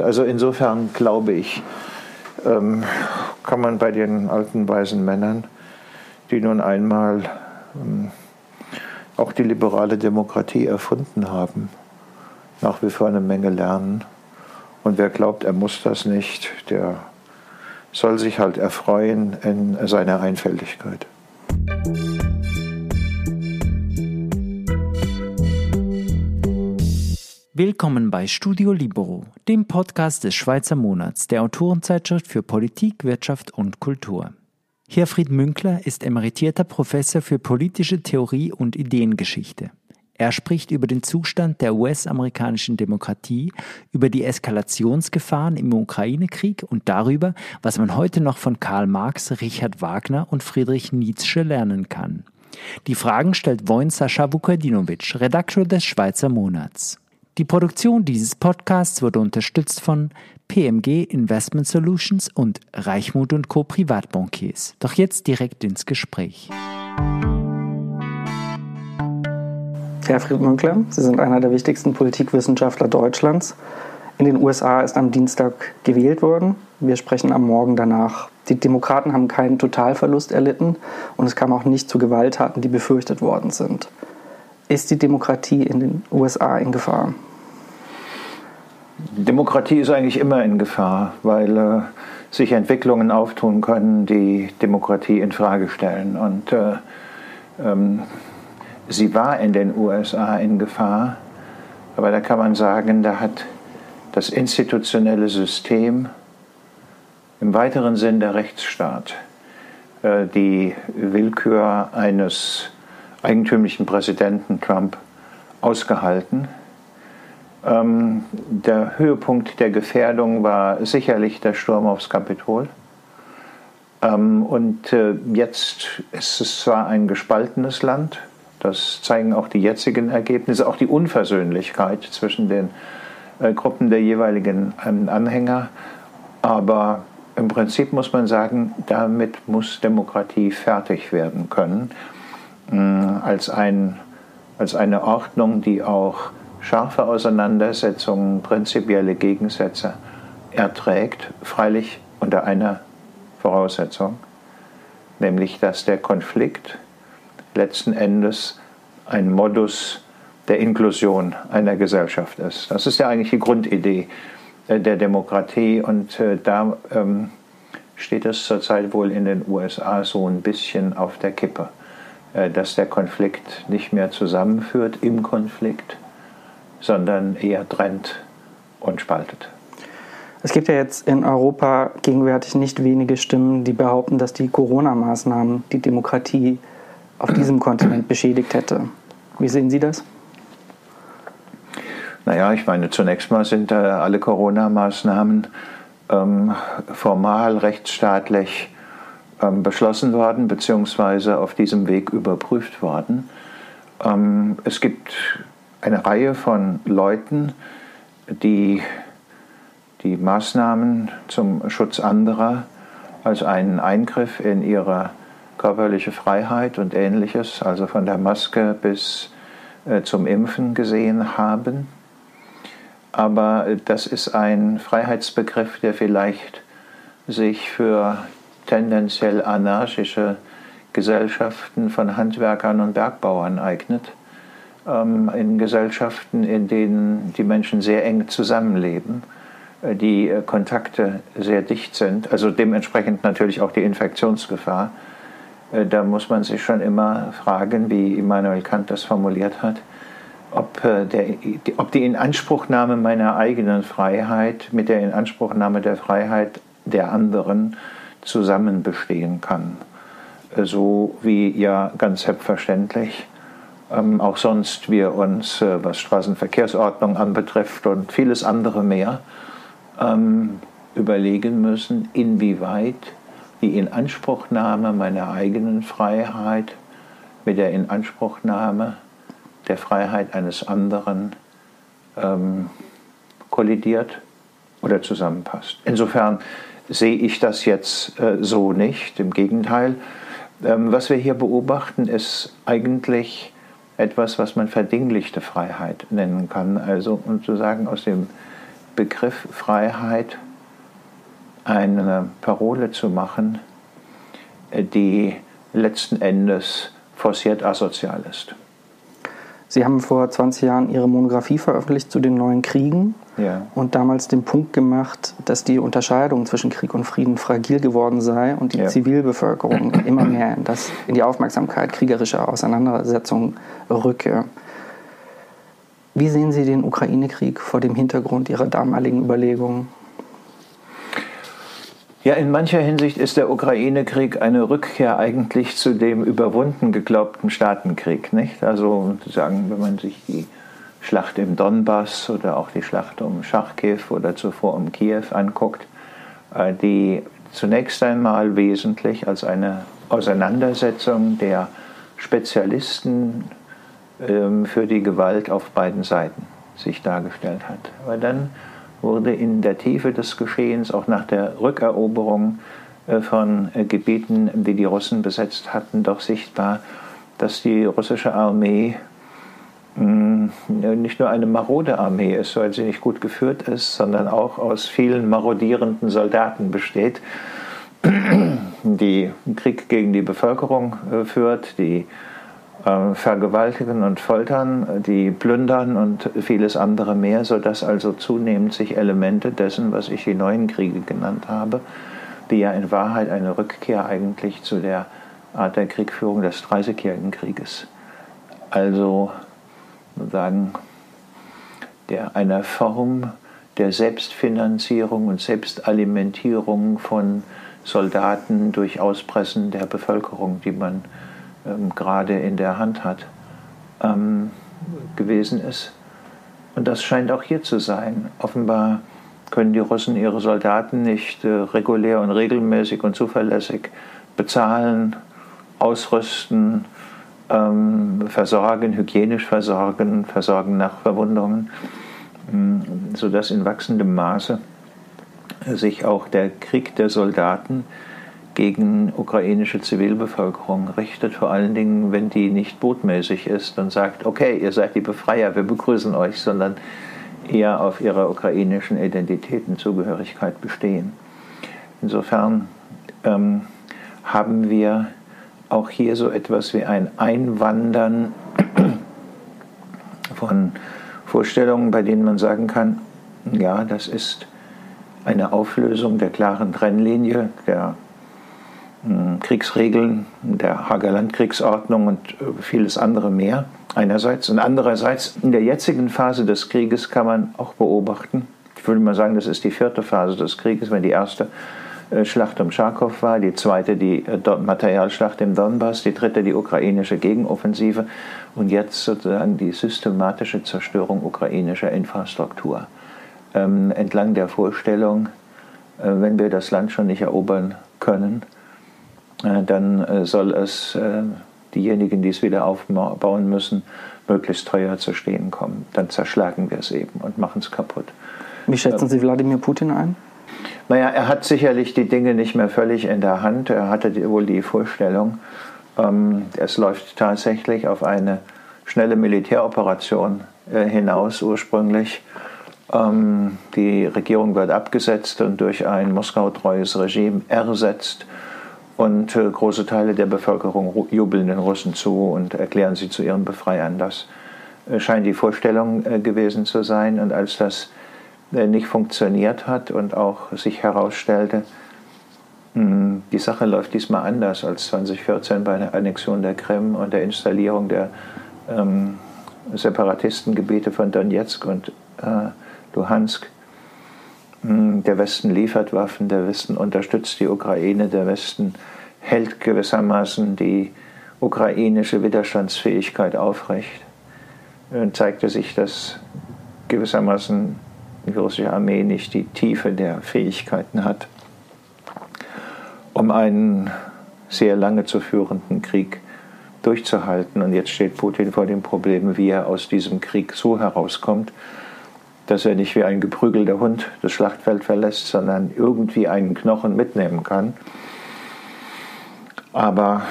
Also insofern glaube ich, ähm, kann man bei den alten weisen Männern, die nun einmal ähm, auch die liberale Demokratie erfunden haben, nach wie vor eine Menge lernen. Und wer glaubt, er muss das nicht, der soll sich halt erfreuen in seiner Einfältigkeit. Willkommen bei Studio Libero, dem Podcast des Schweizer Monats, der Autorenzeitschrift für Politik, Wirtschaft und Kultur. Herfried Münkler ist emeritierter Professor für politische Theorie und Ideengeschichte. Er spricht über den Zustand der US-amerikanischen Demokratie, über die Eskalationsgefahren im Ukraine-Krieg und darüber, was man heute noch von Karl Marx, Richard Wagner und Friedrich Nietzsche lernen kann. Die Fragen stellt Wojn Sascha Vukadinovic, Redakteur des Schweizer Monats. Die Produktion dieses Podcasts wurde unterstützt von PMG Investment Solutions und Reichmut und Co. Privatbankiers. Doch jetzt direkt ins Gespräch. Herr Fried Münkler, Sie sind einer der wichtigsten Politikwissenschaftler Deutschlands. In den USA ist am Dienstag gewählt worden. Wir sprechen am Morgen danach. Die Demokraten haben keinen Totalverlust erlitten und es kam auch nicht zu Gewalttaten, die befürchtet worden sind. Ist die Demokratie in den USA in Gefahr? Demokratie ist eigentlich immer in Gefahr, weil äh, sich Entwicklungen auftun können, die Demokratie in Frage stellen. Und äh, ähm, sie war in den USA in Gefahr, aber da kann man sagen, da hat das institutionelle System im weiteren Sinn der Rechtsstaat äh, die Willkür eines eigentümlichen Präsidenten Trump ausgehalten ähm, der Höhepunkt der Gefährdung war sicherlich der Sturm aufs Kapitol. Ähm, und äh, jetzt ist es zwar ein gespaltenes Land, das zeigen auch die jetzigen Ergebnisse, auch die Unversöhnlichkeit zwischen den äh, Gruppen der jeweiligen ähm, Anhänger, aber im Prinzip muss man sagen, damit muss Demokratie fertig werden können, äh, als, ein, als eine Ordnung, die auch scharfe Auseinandersetzungen, prinzipielle Gegensätze erträgt, freilich unter einer Voraussetzung, nämlich dass der Konflikt letzten Endes ein Modus der Inklusion einer Gesellschaft ist. Das ist ja eigentlich die Grundidee äh, der Demokratie und äh, da ähm, steht es zurzeit wohl in den USA so ein bisschen auf der Kippe, äh, dass der Konflikt nicht mehr zusammenführt im Konflikt, sondern eher trennt und spaltet. Es gibt ja jetzt in Europa gegenwärtig nicht wenige Stimmen, die behaupten, dass die Corona-Maßnahmen die Demokratie auf diesem Kontinent beschädigt hätte. Wie sehen Sie das? Naja, ich meine, zunächst mal sind äh, alle Corona-Maßnahmen ähm, formal rechtsstaatlich ähm, beschlossen worden, beziehungsweise auf diesem Weg überprüft worden. Ähm, es gibt eine Reihe von Leuten, die die Maßnahmen zum Schutz anderer als einen Eingriff in ihre körperliche Freiheit und ähnliches, also von der Maske bis äh, zum Impfen gesehen haben. Aber das ist ein Freiheitsbegriff, der vielleicht sich für tendenziell anarchische Gesellschaften von Handwerkern und Bergbauern eignet in Gesellschaften, in denen die Menschen sehr eng zusammenleben, äh, die äh, Kontakte sehr dicht sind, also dementsprechend natürlich auch die Infektionsgefahr. Äh, da muss man sich schon immer fragen, wie Immanuel Kant das formuliert hat, ob, der, ob die Inanspruchnahme meiner eigenen Freiheit mit der Inanspruchnahme der Freiheit der anderen zusammen bestehen kann. So wie ja ganz selbstverständlich ähm, auch sonst wir uns, äh, was Straßenverkehrsordnung anbetrifft und vieles andere mehr, ähm, überlegen müssen, inwieweit die Inanspruchnahme meiner eigenen Freiheit mit der Inanspruchnahme der Freiheit eines anderen ähm, kollidiert oder zusammenpasst. Insofern sehe ich das jetzt äh, so nicht. Im Gegenteil, ähm, was wir hier beobachten, ist eigentlich etwas, was man verdinglichte Freiheit nennen kann. Also um zu sagen, aus dem Begriff Freiheit eine Parole zu machen, die letzten Endes forciert asozial ist. Sie haben vor 20 Jahren Ihre Monographie veröffentlicht zu den neuen Kriegen ja. und damals den Punkt gemacht, dass die Unterscheidung zwischen Krieg und Frieden fragil geworden sei und die ja. Zivilbevölkerung immer mehr in, das, in die Aufmerksamkeit kriegerischer Auseinandersetzungen rücke. Wie sehen Sie den Ukraine-Krieg vor dem Hintergrund Ihrer damaligen Überlegungen? Ja, in mancher Hinsicht ist der Ukraine-Krieg eine Rückkehr eigentlich zu dem überwunden geglaubten Staatenkrieg. Nicht? Also sagen, wenn man sich die Schlacht im Donbass oder auch die Schlacht um Charkiw oder zuvor um Kiew anguckt, äh, die zunächst einmal wesentlich als eine Auseinandersetzung der Spezialisten ähm, für die Gewalt auf beiden Seiten sich dargestellt hat. Aber dann wurde in der Tiefe des Geschehens, auch nach der Rückeroberung äh, von äh, Gebieten, die die Russen besetzt hatten, doch sichtbar, dass die russische Armee nicht nur eine marode Armee ist, weil sie nicht gut geführt ist, sondern auch aus vielen marodierenden Soldaten besteht, die Krieg gegen die Bevölkerung äh, führt, die äh, vergewaltigen und foltern, die plündern und vieles andere mehr, sodass also zunehmend sich Elemente dessen, was ich die neuen Kriege genannt habe, die ja in Wahrheit eine Rückkehr eigentlich zu der Art der Kriegführung des Dreißigjährigen Krieges, also sozusagen der, einer Form der Selbstfinanzierung und Selbstalimentierung von Soldaten durch Auspressen der Bevölkerung, die man ähm, gerade in der Hand hat, ähm, gewesen ist. Und das scheint auch hier zu sein. Offenbar können die Russen ihre Soldaten nicht äh, regulär und regelmäßig und zuverlässig bezahlen, ausrüsten, versorgen, hygienisch versorgen, versorgen nach Verwundungen, äh, sodass in wachsendem Maße sich auch der Krieg der Soldaten gegen ukrainische Zivilbevölkerung richtet, vor allen Dingen, wenn die nicht botmäßig ist und sagt, okay, ihr seid die Befreier, wir begrüßen euch, sondern eher auf ihrer ukrainischen Identität und Zugehörigkeit bestehen. Insofern ähm, haben wir auch hier so etwas wie ein Einwandern von Vorstellungen, bei denen man sagen kann, ja, das ist eine Auflösung der klaren Trennlinie, der Kriegsregeln der Hager Landkriegsordnung und äh, vieles andere mehr einerseits. Und andererseits in der jetzigen Phase des Krieges kann man auch beobachten, ich würde mal sagen, das ist die vierte Phase des Krieges, wenn die erste Schlacht um Charkow war, die zweite die äh, Materialschlacht im Donbass, die dritte die ukrainische Gegenoffensive und jetzt sozusagen die systematische Zerstörung ukrainischer Infrastruktur. Ähm, entlang der Vorstellung, äh, wenn wir das Land schon nicht erobern können, äh, dann äh, soll es äh, diejenigen, die es wieder aufbauen müssen, möglichst teuer zu stehen kommen. Dann zerschlagen wir es eben und machen es kaputt. Wie schätzen Sie Wladimir Putin ein? Naja, er hat sicherlich die Dinge nicht mehr völlig in der Hand. Er hatte wohl die Vorstellung, ähm, es läuft tatsächlich auf eine schnelle Militäroperation hinaus ursprünglich. Ähm, die Regierung wird abgesetzt und durch ein Moskau-treues Regime ersetzt und äh, große Teile der Bevölkerung jubeln den Russen zu und erklären sie zu ihren Befreiern. Das äh, scheint die Vorstellung äh, gewesen zu sein. Und als das äh, nicht funktioniert hat und auch sich herausstellte, hm, die Sache läuft diesmal anders als 2014 bei der Annexion der Krim und der Installierung der ähm, Separatistengebiete von Donetsk und äh, Luhansk, hm, der Westen liefert Waffen, der Westen unterstützt die Ukraine, der Westen hält gewissermaßen die ukrainische Widerstandsfähigkeit aufrecht. Dann zeigte sich, dass gewissermaßen die russische Armee nicht die Tiefe der Fähigkeiten hat, um einen sehr lange zu führenden Krieg durchzuhalten. Und jetzt steht Putin vor dem Problem, wie er aus diesem Krieg so herauskommt, dass er nicht wie ein geprügelter Hund das Schlachtfeld verlässt, sondern irgendwie einen Knochen mitnehmen kann. Aber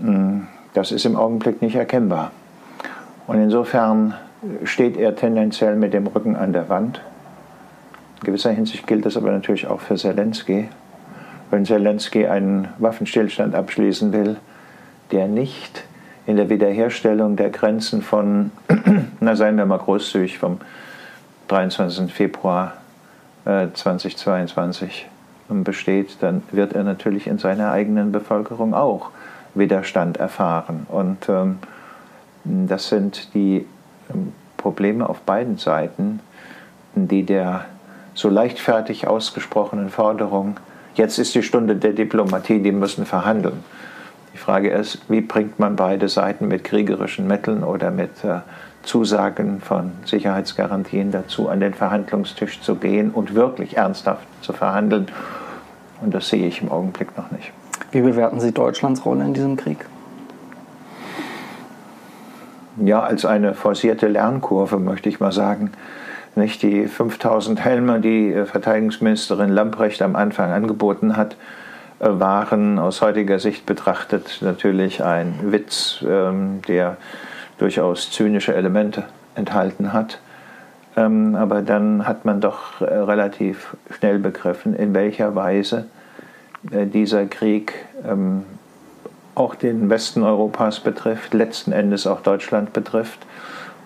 mh, hm, das ist im Augenblick nicht erkennbar. Und insofern steht er tendenziell mit dem Rücken an der Wand. In gewisser Hinsicht gilt das aber natürlich auch für Zelensky. Wenn Zelensky einen Waffenstillstand abschließen will, der nicht in der Wiederherstellung der Grenzen von, na seien wir mal großzügig, vom 23. Februar äh, 2022 besteht, dann wird er natürlich in seiner eigenen Bevölkerung auch Widerstand erfahren. Und ähm, das sind die ähm, Probleme auf beiden Seiten, die der so leichtfertig ausgesprochenen Forderung, jetzt ist die Stunde der Diplomatie, die müssen verhandeln. Die Frage ist, wie bringt man beide Seiten mit kriegerischen Mitteln oder mit äh, Zusagen von Sicherheitsgarantien dazu, an den Verhandlungstisch zu gehen und wirklich ernsthaft zu verhandeln. Und das sehe ich im Augenblick noch nicht. Wie bewerten Sie Deutschlands Rolle in diesem Krieg? Ja, als eine forcierte Lernkurve, möchte ich mal sagen. Nicht die 5000 Helme, die äh, Verteidigungsministerin Lamprecht am Anfang angeboten hat, äh, waren aus heutiger Sicht betrachtet natürlich ein Witz, ähm, der durchaus zynische Elemente enthalten hat. Ähm, aber dann hat man doch äh, relativ schnell begriffen, in welcher Weise dieser Krieg ähm, auch den Westen Europas betrifft, letzten Endes auch Deutschland betrifft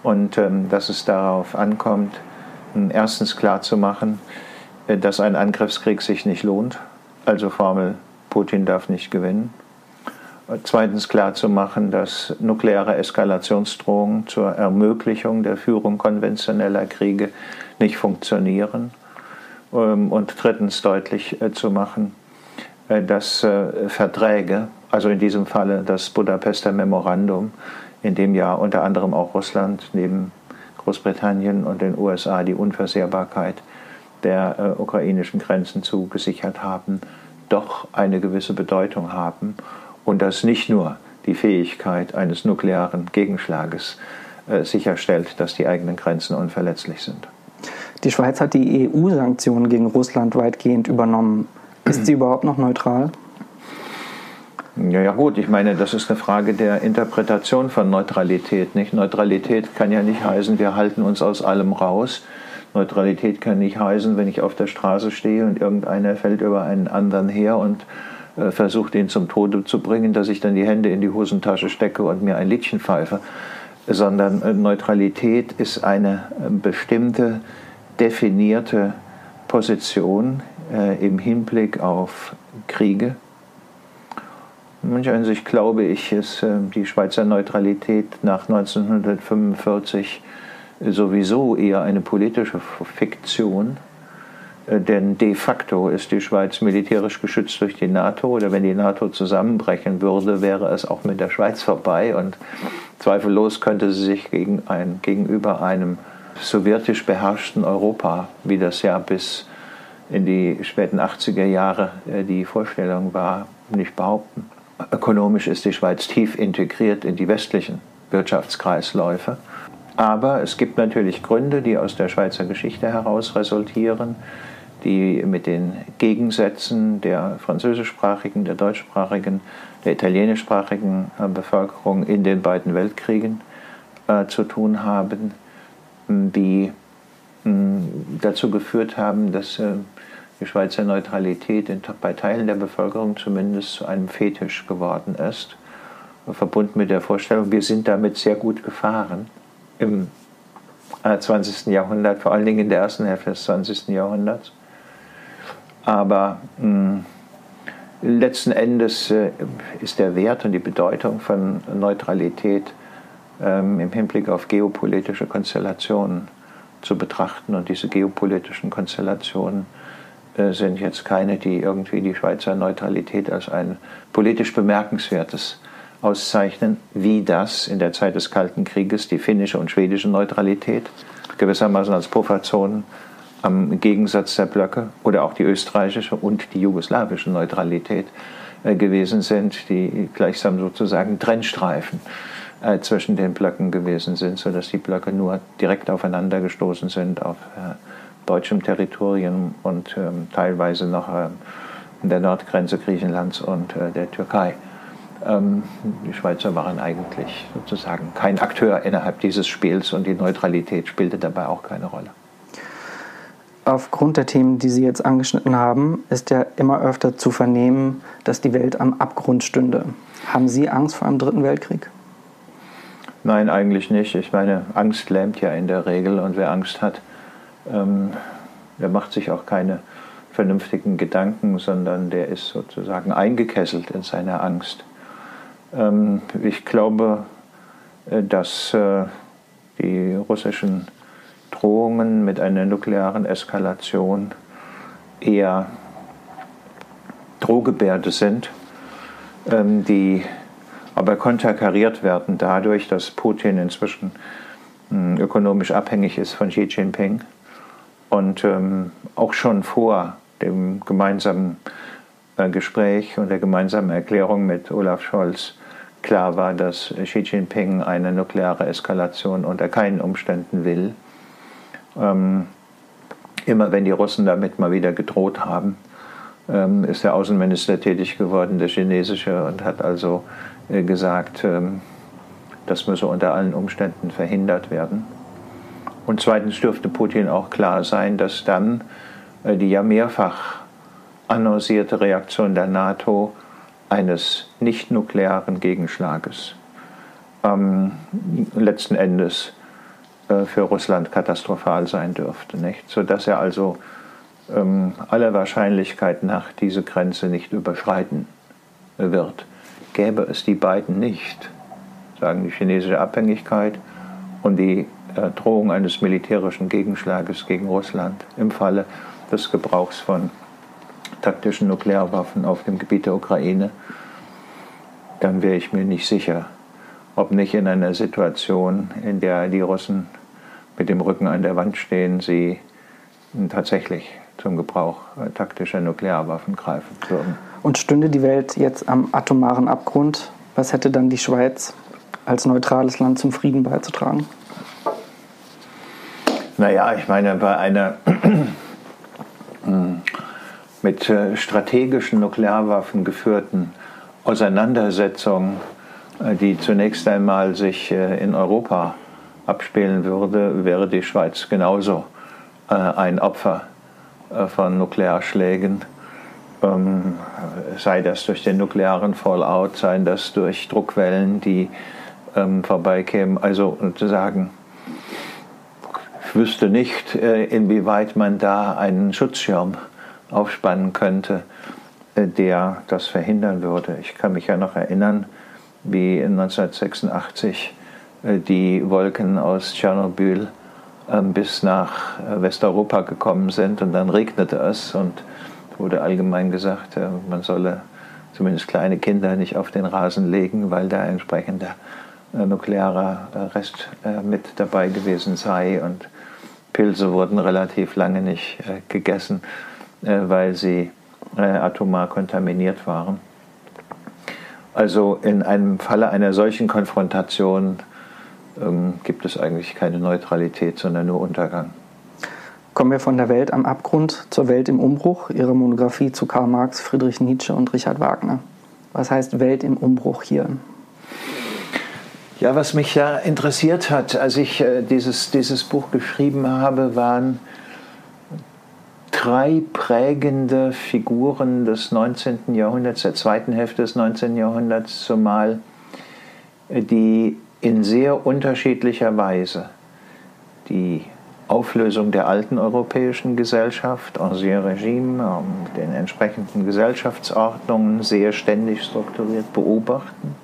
und dass es darauf ankommt, erstens klarzumachen, äh, dass ein Angriffskrieg sich nicht lohnt, also Formel Putin darf nicht gewinnen. Zweitens klarzumachen, dass nukleare Eskalationsdrohungen zur Ermöglichung der Führung konventioneller Kriege nicht funktionieren. Ähm, und drittens deutlich äh, zu machen, äh, dass Verträge, also in diesem Falle das Budapester Memorandum, in dem ja unter anderem auch Russland neben Großbritannien und den USA die Unversehrbarkeit der ukrainischen Grenzen zugesichert haben, doch eine gewisse Bedeutung haben und das nicht nur die Fähigkeit eines nuklearen Gegenschlages äh, sicherstellt, dass die eigenen Grenzen unverletzlich sind. Die Schweiz hat die EU-Sanktionen gegen Russland weitgehend übernommen. Ist sie überhaupt noch neutral? Ja, gut, ich meine, das ist eine Frage der Interpretation von Neutralität. Nicht? Neutralität kann ja nicht heißen, wir halten uns aus allem raus. Neutralität kann nicht heißen, wenn ich auf der Straße stehe und irgendeiner fällt über einen anderen her und äh, versucht, ihn zum Tode zu bringen, dass ich dann die Hände in die Hosentasche stecke und mir ein Liedchen pfeife, sondern äh, Neutralität ist eine äh, bestimmte, definierte Position äh, im Hinblick auf Kriege. In mancher Hinsicht glaube ich, ist äh, die Schweizer Neutralität nach 1945 sowieso eher eine politische Fiktion äh, denn de facto ist die Schweiz militärisch geschützt durch die NATO. Oder wenn die NATO zusammenbrechen würde, wäre es auch mit der Schweiz vorbei. Und zweifellos könnte sie sich gegen ein, gegenüber einem sowjetisch beherrschten Europa, wie das ja bis in die späten 80er Jahre äh, die Vorstellung war, nicht behaupten. Ökonomisch ist die Schweiz tief integriert in die westlichen Wirtschaftskreisläufe. Aber es gibt natürlich Gründe, die aus der Schweizer Geschichte heraus resultieren, die mit den Gegensätzen der französischsprachigen, der deutschsprachigen, der italienischsprachigen äh, Bevölkerung in den beiden Weltkriegen äh, zu tun haben, die mh, dazu geführt haben, dass äh, die Schweizer Neutralität in, bei Teilen der Bevölkerung zumindest zu einem Fetisch geworden ist, verbunden mit der Vorstellung, wir sind damit sehr gut gefahren im 20. Jahrhundert, vor allen Dingen in der ersten Hälfte des 20. Jahrhunderts. Aber mh, hm, letzten Endes äh, ist der Wert und die Bedeutung von Neutralität ähm, im Hinblick auf geopolitische Konstellationen zu betrachten. Und diese geopolitischen Konstellationen äh, sind jetzt keine, die irgendwie die Schweizer Neutralität als ein politisch bemerkenswertes auszeichnen, wie das in der Zeit des Kalten Krieges die finnische und schwedische Neutralität gewissermaßen als Pufferzonen am Gegensatz der Blöcke oder auch die österreichische und die jugoslawische Neutralität äh, gewesen sind, die gleichsam sozusagen Trennstreifen äh, zwischen den Blöcken gewesen sind, sodass die Blöcke nur direkt aufeinander gestoßen sind auf äh, deutschem Territorium und ähm, teilweise noch an der Nordgrenze Griechenlands und der Türkei. Ähm, die Schweizer waren eigentlich sozusagen kein Akteur innerhalb dieses Spiels und die Neutralität spielte dabei auch keine Rolle. Aufgrund der Themen, die Sie jetzt angeschnitten haben, ist ja immer öfter zu vernehmen, dass die Welt am Abgrund stünde. Haben Sie Angst vor einem dritten Weltkrieg? Nein, eigentlich nicht. Ich meine, Angst lähmt ja in der Regel und wer Angst hat, ähm, der macht sich auch keine vernünftigen Gedanken, sondern der ist sozusagen eingekesselt in seiner Angst. Ähm, ich glaube, äh, dass äh, die russischen Drohungen mit einer nuklearen Eskalation eher Drohgebärde sind, ähm, die aber konterkariert werden dadurch, dass Putin inzwischen hm, ökonomisch abhängig ist von Xi Jinping und ähm, auch schon vor dem gemeinsamen äh, Gespräch und der gemeinsamen Erklärung mit Olaf Scholz klar war, dass Xi Jinping eine nukleare Eskalation unter keinen Umständen will. Ähm, immer wenn die Russen damit mal wieder gedroht haben, ähm, ist der Außenminister tätig geworden, der chinesische, und hat also äh, gesagt, ähm, das müsse unter allen Umständen verhindert werden. Und zweitens dürfte Putin auch klar sein, dass dann äh, die ja mehrfach annoncierte Reaktion der NATO eines nicht-nuklearen Gegenschlages ähm, letzten Endes äh, für Russland katastrophal sein dürfte. Nicht? Sodass er also ähm, aller Wahrscheinlichkeit nach diese Grenze nicht überschreiten wird. Gäbe es die beiden nicht, sagen die chinesische Abhängigkeit und die Drohung eines militärischen Gegenschlages gegen Russland im Falle des Gebrauchs von taktischen Nuklearwaffen auf dem Gebiet der Ukraine, dann wäre ich mir nicht sicher, ob nicht in einer Situation, in der die Russen mit dem Rücken an der Wand stehen, sie tatsächlich zum Gebrauch äh, taktischer Nuklearwaffen greifen würden. Und stünde die Welt jetzt am atomaren Abgrund, was hätte dann die Schweiz als neutrales Land zum Frieden beizutragen? Naja, ich meine, bei einer mit äh, strategischen Nuklearwaffen geführten Auseinandersetzung, äh, die zunächst einmal sich äh, in Europa abspielen würde, wäre die Schweiz genauso ein Opfer von Nuklearschlägen. Ähm, sei das durch den nuklearen Fallout, sei das durch Druckwellen, die ähm, vorbeikämen. Also sozusagen, ich wüsste nicht, inwieweit man da einen Schutzschirm aufspannen könnte, äh, der das verhindern würde. Ich kann mich ja noch erinnern, wie 1986 äh, die Wolken aus Tschernobyl ähm, bis nach äh, Westeuropa gekommen sind und dann regnete es und wurde allgemein gesagt, man solle zumindest kleine Kinder nicht auf den Rasen legen, weil da entsprechender nuklearer Rest mit dabei gewesen sei und Pilze wurden relativ lange nicht gegessen. Äh, weil sie äh, atomar kontaminiert waren. Also in einem Falle einer solchen Konfrontation ähm, gibt es eigentlich keine Neutralität, sondern nur Untergang. Kommen wir von der Welt am Abgrund zur Welt im Umbruch, Ihre Monographie zu Karl Marx, Friedrich Nietzsche und Richard Wagner. Was heißt Welt im Umbruch hier? Ja, was mich ja interessiert hat, als ich äh, dieses, dieses Buch geschrieben habe, waren drei prägende Figuren des 19. Jahrhunderts, der zweiten Hälfte des 19. Jahrhunderts zumal, die in sehr unterschiedlicher Weise die Auflösung der alten europäischen Gesellschaft, Ancien Regime, ähm, den entsprechenden Gesellschaftsordnungen sehr ständig strukturiert beobachten,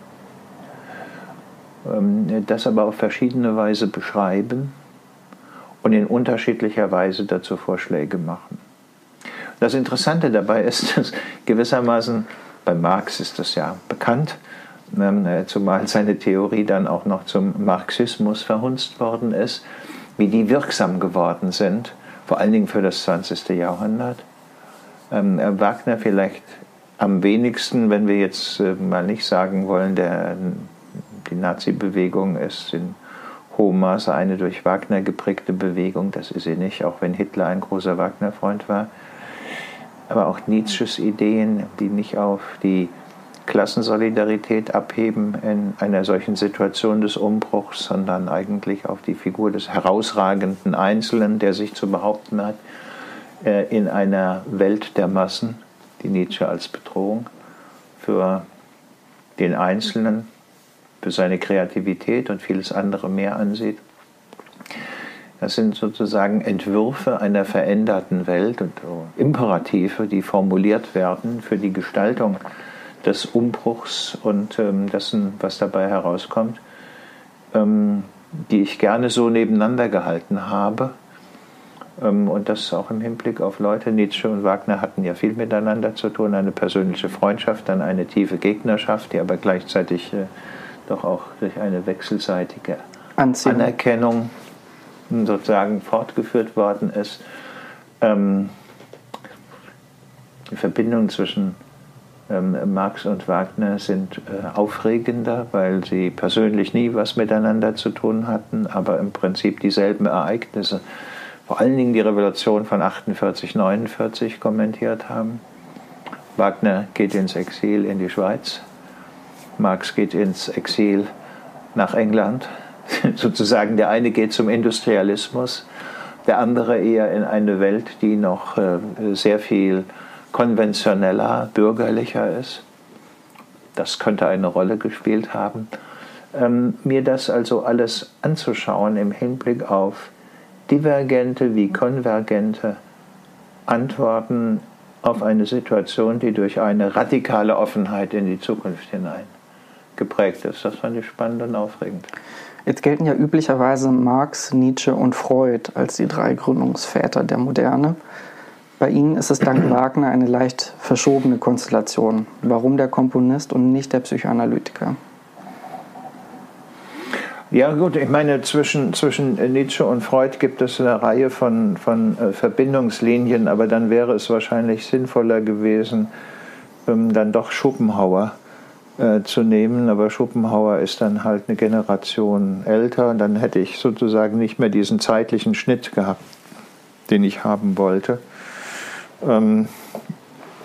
das aber auf verschiedene Weise beschreiben und in unterschiedlicher Weise dazu Vorschläge machen. Das Interessante dabei ist, dass gewissermaßen, bei Marx ist das ja bekannt, ähm, äh, zumal seine Theorie dann auch noch zum Marxismus verhunzt worden ist, wie die wirksam geworden sind, vor allen Dingen für das 20. Jahrhundert. Ähm, äh, Wagner vielleicht am wenigsten, wenn wir jetzt äh, mal nicht sagen wollen, der, die Nazi-Bewegung ist in hohem Maße eine durch Wagner geprägte Bewegung, das ist sie nicht, auch wenn Hitler ein großer Wagner-Freund war aber auch Nietzsches Ideen, die nicht auf die Klassensolidarität abheben in einer solchen Situation des Umbruchs, sondern eigentlich auf die Figur des herausragenden Einzelnen, der sich zu behaupten hat. äh, in einer Welt der Massen, die Nietzsche als Bedrohung für den Einzelnen, für seine Kreativität und vieles andere mehr ansieht. Das sind sozusagen Entwürfe einer veränderten Welt und Imperative, die formuliert werden für die Gestaltung des Umbruchs und ähm, dessen, was dabei herauskommt, ähm, die ich gerne so nebeneinander gehalten habe. Ähm, und das auch im Hinblick auf Leute. Nietzsche und Wagner hatten ja viel miteinander zu tun, eine persönliche Freundschaft, dann eine tiefe Gegnerschaft, die aber gleichzeitig äh, doch auch durch eine wechselseitige Anziehung. Anerkennung sozusagen fortgeführt worden ist. Ähm, die Verbindungen zwischen ähm, Marx und Wagner sind äh, aufregender, weil sie persönlich nie was miteinander zu tun hatten, aber im Prinzip dieselben Ereignisse, vor allen Dingen die Revolution von 48, 49 kommentiert haben. Wagner geht ins Exil in die Schweiz, Marx geht ins Exil nach England sozusagen der eine geht zum Industrialismus, der andere eher in eine Welt, die noch äh, sehr viel konventioneller, bürgerlicher ist. Das könnte eine Rolle gespielt haben. Ähm, mir das also alles anzuschauen im Hinblick auf divergente wie konvergente Antworten auf eine Situation, die durch eine radikale Offenheit in die Zukunft hinein geprägt ist. Das fand ich spannend und aufregend. Jetzt gelten ja üblicherweise Marx, Nietzsche und Freud als die drei Gründungsväter der Moderne. Bei Ihnen ist es dank Wagner eine leicht verschobene Konstellation. Warum der Komponist und nicht der Psychoanalytiker? Ja gut, ich meine, zwischen, zwischen Nietzsche und Freud gibt es eine Reihe von, von äh, Verbindungslinien, aber dann wäre es wahrscheinlich sinnvoller gewesen, ähm, dann doch Schopenhauer äh, zu nehmen, aber Schopenhauer ist dann halt eine Generation älter und dann hätte ich sozusagen nicht mehr diesen zeitlichen Schnitt gehabt, den ich haben wollte. Ähm,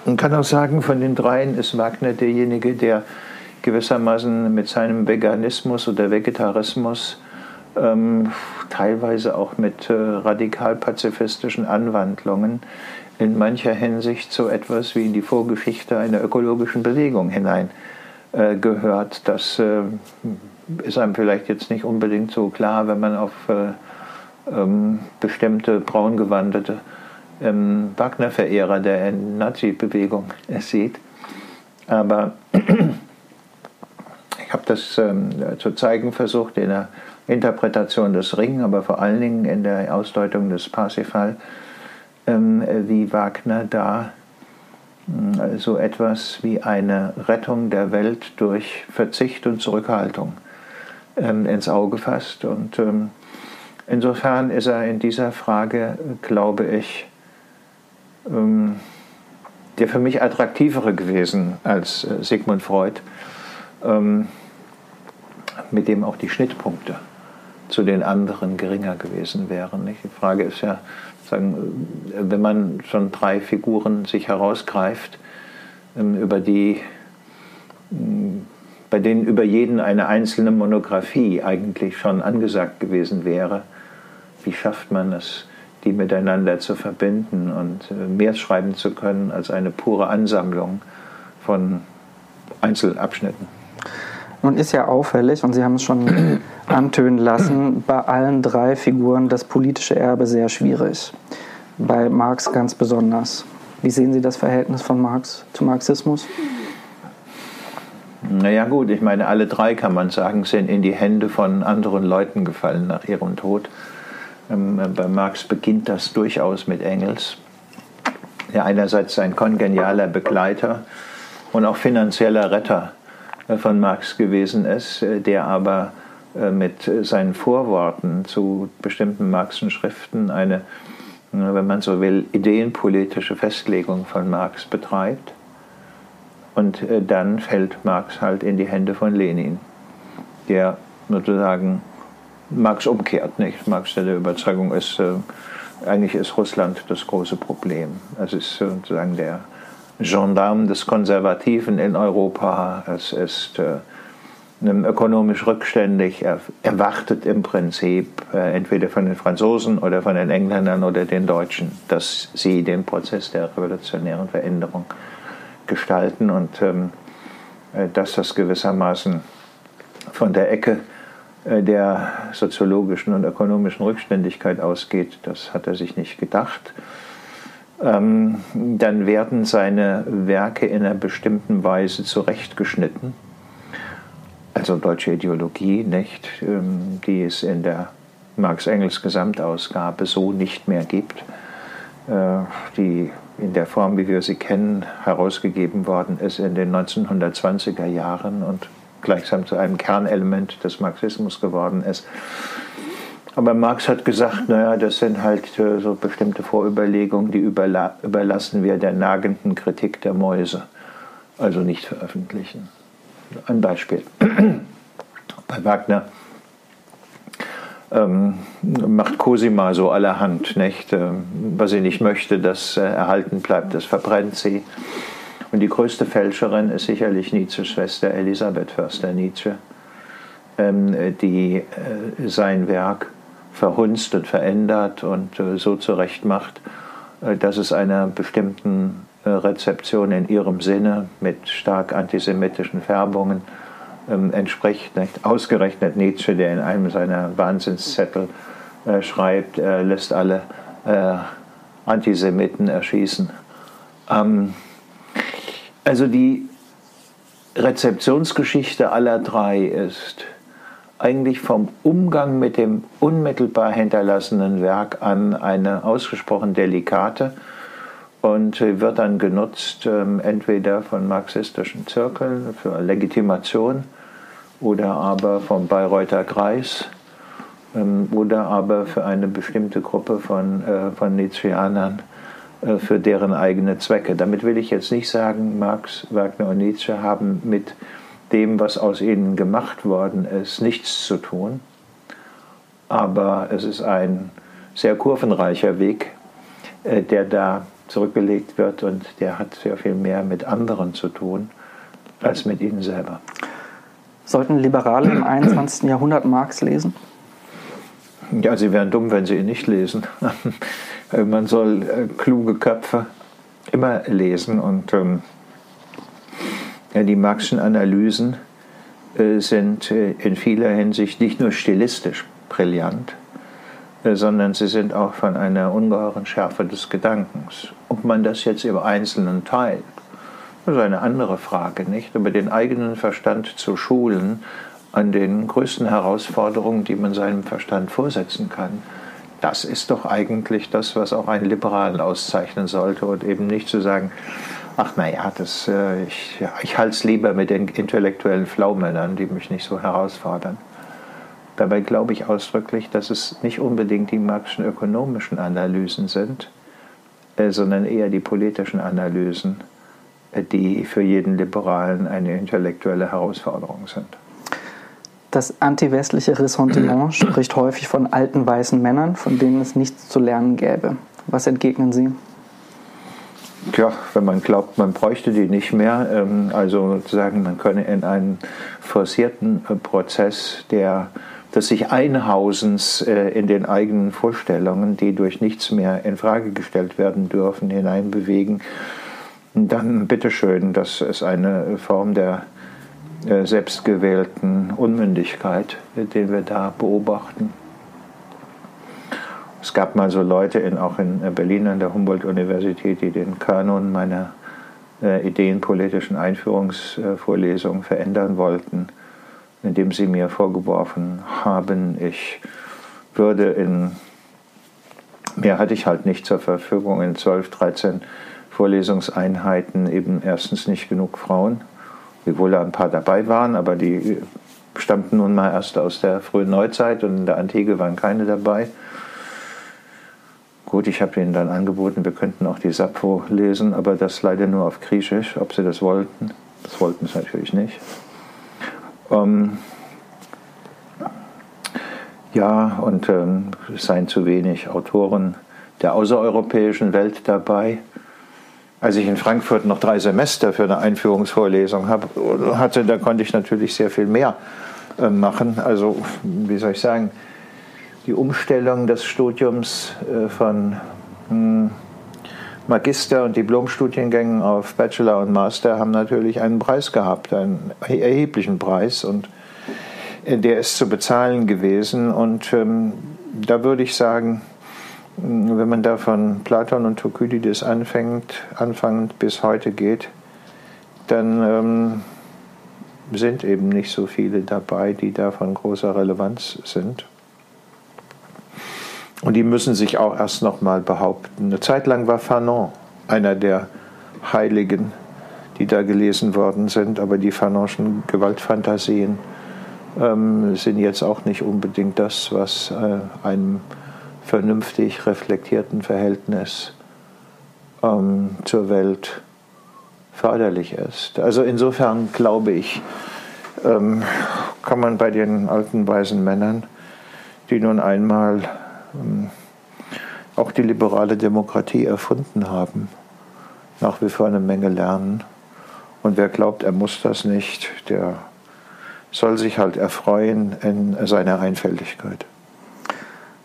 man kann auch sagen, von den dreien ist Wagner derjenige, der gewissermaßen mit seinem Veganismus oder Vegetarismus ähm, teilweise auch mit äh, radikal-pazifistischen Anwandlungen in mancher Hinsicht so etwas wie in die Vorgeschichte einer ökologischen Bewegung hinein äh, gehört. Das äh, ist einem vielleicht jetzt nicht unbedingt so klar, wenn man auf äh, ähm, bestimmte braungewandete ähm, Wagner-Verehrer der Nazi-Bewegung sieht. Aber ich habe das ähm, zu zeigen versucht in der Interpretation des Ring, aber vor allen Dingen in der Ausdeutung des Parsifal, ähm, wie Wagner da so etwas wie eine Rettung der Welt durch Verzicht und Zurückhaltung ähm, ins Auge fasst. Und ähm, insofern ist er in dieser Frage, glaube ich, ähm, der für mich attraktivere gewesen als äh, Sigmund Freud, mit dem auch die Schnittpunkte zu den anderen geringer gewesen wären. Die Frage ist ja, sagen, wenn man schon drei Figuren sich herausgreift, ähm, über die, mm, bei denen über jeden eine einzelne Monographie eigentlich schon angesagt gewesen wäre, wie schafft man es, die miteinander zu verbinden und äh, mehr schreiben zu können als eine pure Ansammlung von Einzelabschnitten? Nun ist ja auffällig, und Sie haben es schon antönen lassen, bei allen drei Figuren das politische Erbe sehr schwierig. Bei Marx ganz besonders. Wie sehen Sie das Verhältnis von Marx zu Marxismus? Naja gut, ich meine, alle drei kann man sagen, sind in die Hände von anderen Leuten gefallen nach ihrem Tod. Ähm, bei Marx beginnt das durchaus mit Engels, der einerseits ein kongenialer Begleiter und auch finanzieller Retter von Marx gewesen ist, äh, der aber äh, mit seinen Vorworten zu bestimmten Marxischen Schriften eine, wenn man so will, ideenpolitische Festlegung von Marx betreibt. Und dann fällt Marx halt in die Hände von Lenin, der sozusagen Marx umkehrt. Nicht? Marx der Überzeugung ist, eigentlich ist Russland das große Problem. Es ist sozusagen der Gendarme des Konservativen in Europa. Es ist äh, ökonomisch rückständig. Er erwartet im Prinzip äh, entweder von den Franzosen oder von den Engländern oder den Deutschen, dass sie den Prozess der revolutionären Veränderung gestalten und ähm, äh, dass das gewissermaßen von der Ecke äh, der soziologischen und ökonomischen Rückständigkeit ausgeht, das hat er sich nicht gedacht. Ähm, dann werden seine Werke in einer bestimmten Weise zurechtgeschnitten. Also deutsche Ideologie, nicht, ähm, die es in der Marx-Engels Gesamtausgabe so nicht mehr gibt, äh, die in der Form, wie wir sie kennen, herausgegeben worden ist in den 1920er Jahren und gleichsam zu einem Kernelement des Marxismus geworden ist. Aber Marx hat gesagt, naja, das sind halt äh, so bestimmte Vorüberlegungen, die überla überlassen wir der nagenden Kritik der Mäuse, also nicht veröffentlichen. Ein Beispiel. Bei Wagner ähm, macht Cosima so allerhand, nicht? Ähm, was sie nicht möchte, das äh, erhalten bleibt, das verbrennt sie. Und die größte Fälscherin ist sicherlich Nietzsches Schwester Elisabeth Förster-Nietzsche, ähm, die äh, sein Werk verhunzt und verändert und äh, so zurechtmacht, äh, dass es einer bestimmten äh, Rezeption in ihrem Sinne mit stark antisemitischen Färbungen ähm, entspricht. Ausgerechnet Nietzsche, der in einem seiner Wahnsinnszettel schreibt, er lässt alle Antisemiten erschießen. Ähm, also die Rezeptionsgeschichte aller drei ist eigentlich vom Umgang mit dem unmittelbar hinterlassenen Werk an eine ausgesprochen delikate und wird dann genutzt ähm, entweder von marxistischen Zirkeln für Legitimation oder aber vom Bayreuther Kreis ähm, oder aber für eine bestimmte Gruppe von, äh, von Nietzscheanern äh, für deren eigene Zwecke. Damit will ich jetzt nicht sagen, Marx, Wagner und Nietzsche haben mit dem, was aus ihnen gemacht worden ist, nichts zu tun. Aber es ist ein sehr kurvenreicher Weg, äh, der da zurückgelegt wird und der hat sehr viel mehr mit anderen zu tun als mit ihnen selber. Sollten Liberale im 21. Jahrhundert Marx lesen? Ja, sie wären dumm, wenn sie ihn nicht lesen. Man soll äh, kluge Köpfe immer lesen und ähm, ja, die Marxischen Analysen äh, sind äh, in vieler Hinsicht nicht nur stilistisch brillant, äh, sondern sie sind auch von einer ungeheuren Schärfe des Gedankens. Ob man das jetzt im Einzelnen teilt, das ist eine andere Frage, nicht? Aber den eigenen Verstand zu schulen an den größten Herausforderungen, die man seinem Verstand vorsetzen kann, das ist doch eigentlich das, was auch einen Liberalen auszeichnen sollte und eben nicht zu sagen, ach naja, äh, ich, ich halte es lieber mit den intellektuellen Flaumännern, die mich nicht so herausfordern. Dabei glaube ich ausdrücklich, dass es nicht unbedingt die marxischen ökonomischen Analysen sind, äh, sondern eher die politischen Analysen, äh, die für jeden Liberalen eine intellektuelle Herausforderung sind. Das antiwestliche Ressentiment spricht häufig von alten weißen Männern, von denen es nichts zu lernen gäbe. Was entgegnen Sie? Tja, wenn man glaubt, man bräuchte die nicht mehr, ähm, also sozusagen, man könne in einen forcierten äh, Prozess der des sich Einhausens äh, in den eigenen Vorstellungen, die durch nichts mehr in Frage gestellt werden dürfen, hineinbewegen, dann bitteschön, das ist eine Form der äh, selbstgewählten Unmündigkeit, den wir da beobachten. Es gab mal so Leute, in, auch in Berlin an der Humboldt-Universität, die den Kanon meiner äh, ideenpolitischen Einführungsvorlesung verändern wollten indem sie mir vorgeworfen haben, ich würde in, mehr hatte ich halt nicht zur Verfügung, in 12, 13 Vorlesungseinheiten eben erstens nicht genug Frauen, wiewohl da ein paar dabei waren, aber die stammten nun mal erst aus der frühen Neuzeit und in der Antike waren keine dabei. Gut, ich habe ihnen dann angeboten, wir könnten auch die Sappho lesen, aber das leider nur auf Griechisch, ob sie das wollten. Das wollten sie natürlich nicht. Ähm, ja, und ähm, es seien zu wenig Autoren der außereuropäischen Welt dabei. als ich in Frankfurt noch drei Semester für eine Einführungsvorlesung hab, hatte, da konnte ich natürlich sehr viel mehr äh, machen. Also, wie soll ich sagen, die Umstellung des Studiums äh, von hm, Magister- und Diplomstudiengängen auf Bachelor und Master haben natürlich einen Preis gehabt, einen erheblichen Preis und äh, der ist zu bezahlen gewesen. Und ähm, da würde ich sagen, wenn man da von Platon und Thukydides anfängt, anfangend bis heute geht, dann ähm, sind eben nicht so viele dabei, die da von großer Relevanz sind. Und die müssen sich auch erst noch mal behaupten. Eine Zeit lang war Fanon einer der Heiligen, die da gelesen worden sind, aber die Fanonschen Gewaltfantasien ähm, sind jetzt auch nicht unbedingt das, was äh, einem vernünftig reflektierten Verhältnis ähm, zur Welt förderlich ist. Also insofern glaube ich, ähm, kann man bei den alten weisen Männern, die nun einmal auch die liberale Demokratie erfunden haben, nach wie vor eine Menge lernen. Und wer glaubt, er muss das nicht, der soll sich halt erfreuen in seiner Einfältigkeit.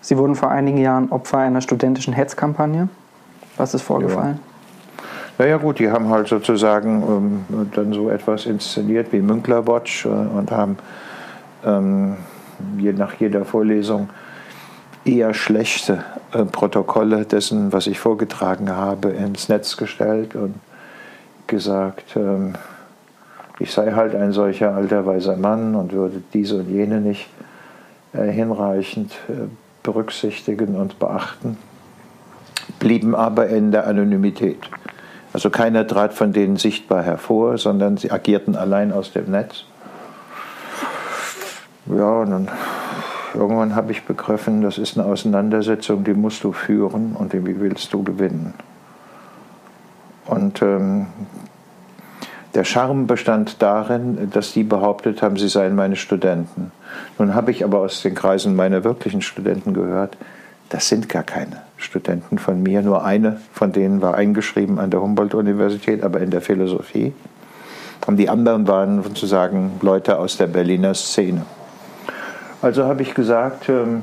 Sie wurden vor einigen Jahren Opfer einer studentischen Hetzkampagne. Was ist vorgefallen? Ja. Naja gut, die haben halt sozusagen ähm, dann so etwas inszeniert wie Münkler Watch äh, und haben ähm, je, nach jeder Vorlesung eher schlechte äh, Protokolle dessen, was ich vorgetragen habe, ins Netz gestellt und gesagt, ähm, ich sei halt ein solcher alter weiser Mann und würde diese und jene nicht äh, hinreichend äh, berücksichtigen und beachten, blieben aber in der Anonymität. Also keiner trat von denen sichtbar hervor, sondern sie agierten allein aus dem Netz. Ja, und dann irgendwann habe ich begriffen, das ist eine Auseinandersetzung, die musst du führen und wie willst du gewinnen. Und ähm, der Charme bestand darin, dass die behauptet haben, sie seien meine Studenten. Nun habe ich aber aus den Kreisen meiner wirklichen Studenten gehört, das sind gar keine Studenten von mir. Nur eine von denen war eingeschrieben an der Humboldt-Universität, aber in der Philosophie. Und die anderen waren sozusagen Leute aus der Berliner Szene. Also habe ich gesagt ähm,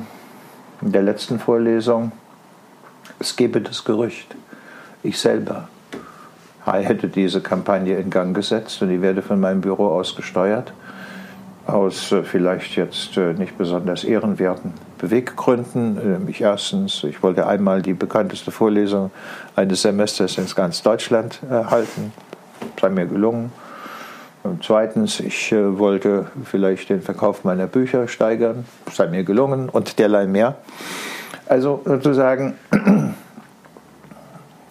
in der letzten Vorlesung, es gebe das Gerücht, ich selber hätte diese Kampagne in Gang gesetzt und die werde von meinem Büro aus gesteuert, aus äh, vielleicht jetzt äh, nicht besonders ehrenwerten Beweggründen. Ich erstens, ich wollte einmal die bekannteste Vorlesung eines Semesters in ganz Deutschland halten, sei mir gelungen. Und zweitens, ich äh, wollte vielleicht den Verkauf meiner Bücher steigern, sei mir gelungen und derlei mehr. Also sozusagen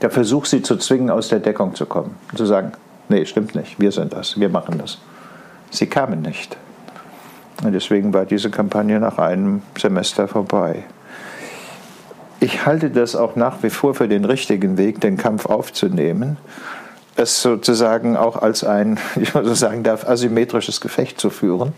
der Versuch, sie zu zwingen, aus der Deckung zu kommen. Zu sagen, nee, stimmt nicht, wir sind das, wir machen das. Sie kamen nicht. Und deswegen war diese Kampagne nach einem Semester vorbei. Ich halte das auch nach wie vor für den richtigen Weg, den Kampf aufzunehmen es sozusagen auch als ein, ich muss so sagen darf, asymmetrisches Gefecht zu führen.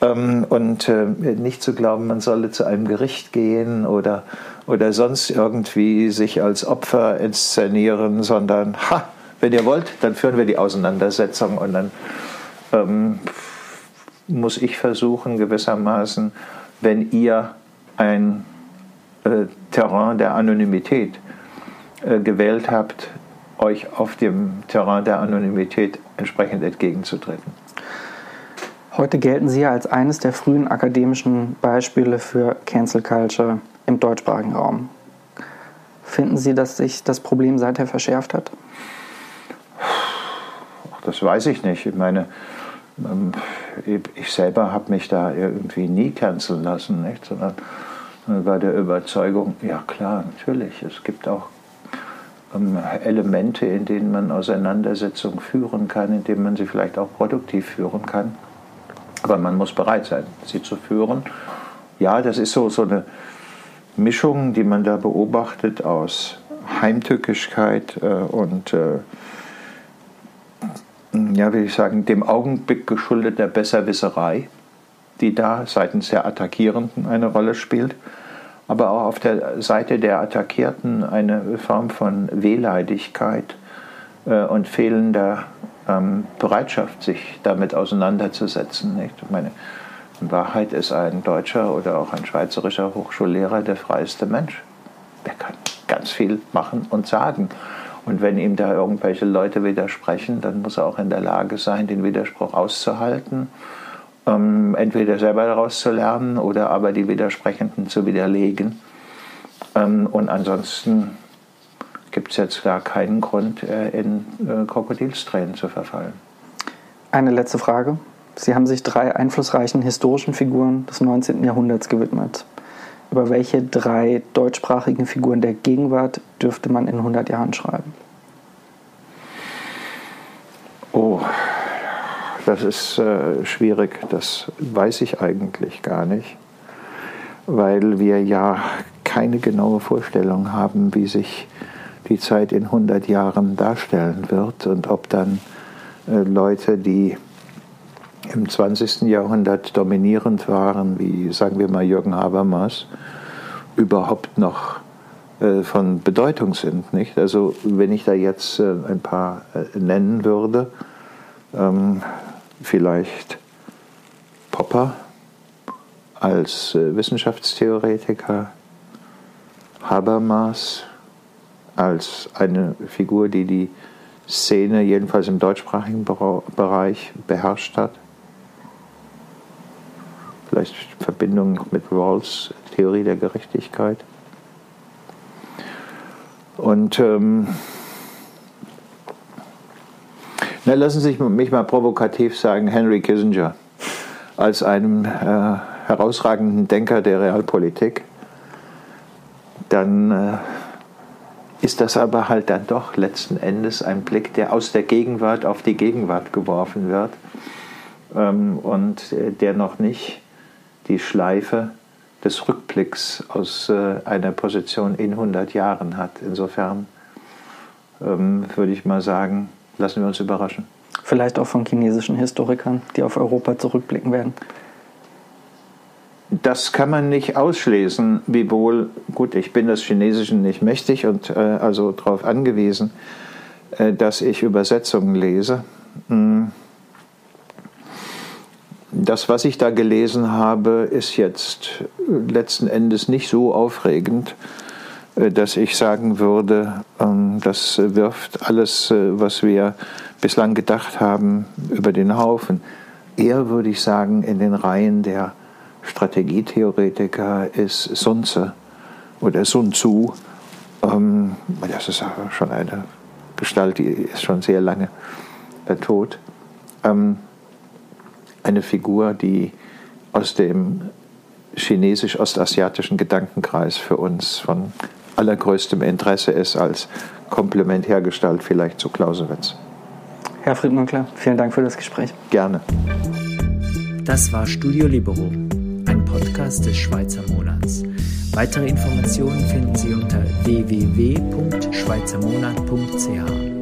Ähm, und äh, nicht zu glauben, man solle zu einem Gericht gehen oder, oder sonst irgendwie sich als Opfer inszenieren, sondern, ha, wenn ihr wollt, dann führen wir die Auseinandersetzung und dann ähm, muss ich versuchen, gewissermaßen, wenn ihr ein äh, Terrain der Anonymität äh, gewählt habt, euch auf dem Terrain der Anonymität entsprechend entgegenzutreten. Heute gelten Sie als eines der frühen akademischen Beispiele für Cancel Culture im deutschsprachigen Raum. Finden Sie, dass sich das Problem seither verschärft hat? Das weiß ich nicht. Ich meine, ähm, ich selber habe mich da irgendwie nie canceln lassen, nicht? sondern war der Überzeugung, ja klar, natürlich, es gibt auch Elemente, in denen man Auseinandersetzungen führen kann, in denen man sie vielleicht auch produktiv führen kann. Aber man muss bereit sein, sie zu führen. Ja, das ist so, so eine Mischung, die man da beobachtet aus Heimtückigkeit äh, und, äh, ja, wie ich sagen, dem Augenblick geschuldeter Besserwisserei, die da seitens der Attackierenden eine Rolle spielt aber auch auf der Seite der Attackierten eine Form von Wehleidigkeit, äh, und fehlender ähm, Bereitschaft, sich damit auseinanderzusetzen. Nicht? Ich meine, in Wahrheit ist ein deutscher oder auch ein schweizerischer Hochschullehrer der freiste Mensch. Der kann ganz viel machen und sagen. Und wenn ihm da irgendwelche Leute widersprechen, dann muss er auch in der Lage sein, den Widerspruch auszuhalten, ähm, entweder selber daraus zu lernen oder aber die Widersprechenden zu widerlegen. Ähm, und ansonsten gibt es jetzt gar keinen Grund, äh, in äh, Krokodilstränen zu verfallen. Eine letzte Frage. Sie haben sich drei einflussreichen historischen Figuren des 19. Jahrhunderts gewidmet. Über welche drei deutschsprachigen Figuren der Gegenwart dürfte man in 100 Jahren schreiben? Oh, das ist äh, schwierig. Das weiß ich eigentlich gar nicht, weil wir ja keine genaue Vorstellung haben, wie sich die Zeit in 100 Jahren darstellen wird und ob dann äh, Leute, die im 20. Jahrhundert dominierend waren, wie sagen wir mal Jürgen Habermas, überhaupt noch äh, von Bedeutung sind. Nicht? Also wenn ich da jetzt äh, ein paar äh, nennen würde, ähm, vielleicht Popper als äh, Wissenschaftstheoretiker, Habermas als eine Figur, die die Szene jedenfalls im deutschsprachigen Bereich beherrscht hat vielleicht Verbindung mit Rawls Theorie der Gerechtigkeit. Und ähm, lassen Sie mich mal provokativ sagen, Henry Kissinger als einem äh, herausragenden Denker der Realpolitik, dann äh, ist das aber halt dann doch letzten Endes ein Blick, der aus der Gegenwart auf die Gegenwart geworfen wird ähm, und äh, der noch nicht die Schleife des Rückblicks aus äh, einer Position in 100 Jahren hat. Insofern ähm, würde ich mal sagen, lassen wir uns überraschen. Vielleicht auch von chinesischen Historikern, die auf Europa zurückblicken werden. Das kann man nicht ausschließen, wiewohl, gut, ich bin des Chinesischen nicht mächtig und äh, also darauf angewiesen, äh, dass ich Übersetzungen lese. Hm das, was ich da gelesen habe, ist jetzt letzten Endes nicht so aufregend, dass ich sagen würde, ähm, das wirft alles, äh, was wir bislang gedacht haben, über den Haufen. Eher würde ich sagen, in den Reihen der Strategietheoretiker ist Sun Tzu oder Sun Tzu. Ähm, das ist schon eine Gestalt, die ist schon sehr lange äh, tot. Ähm, eine Figur, die aus dem chinesisch-ostasiatischen Gedankenkreis für uns von allergrößtem Interesse ist, als Komplementärgestalt vielleicht zu Clausewitz. Herr Friedmunkler, vielen Dank für das Gespräch. Gerne. Das war Studio Libero, ein Podcast des Schweizer Monats. Weitere Informationen finden Sie unter www.schweizermonat.ch.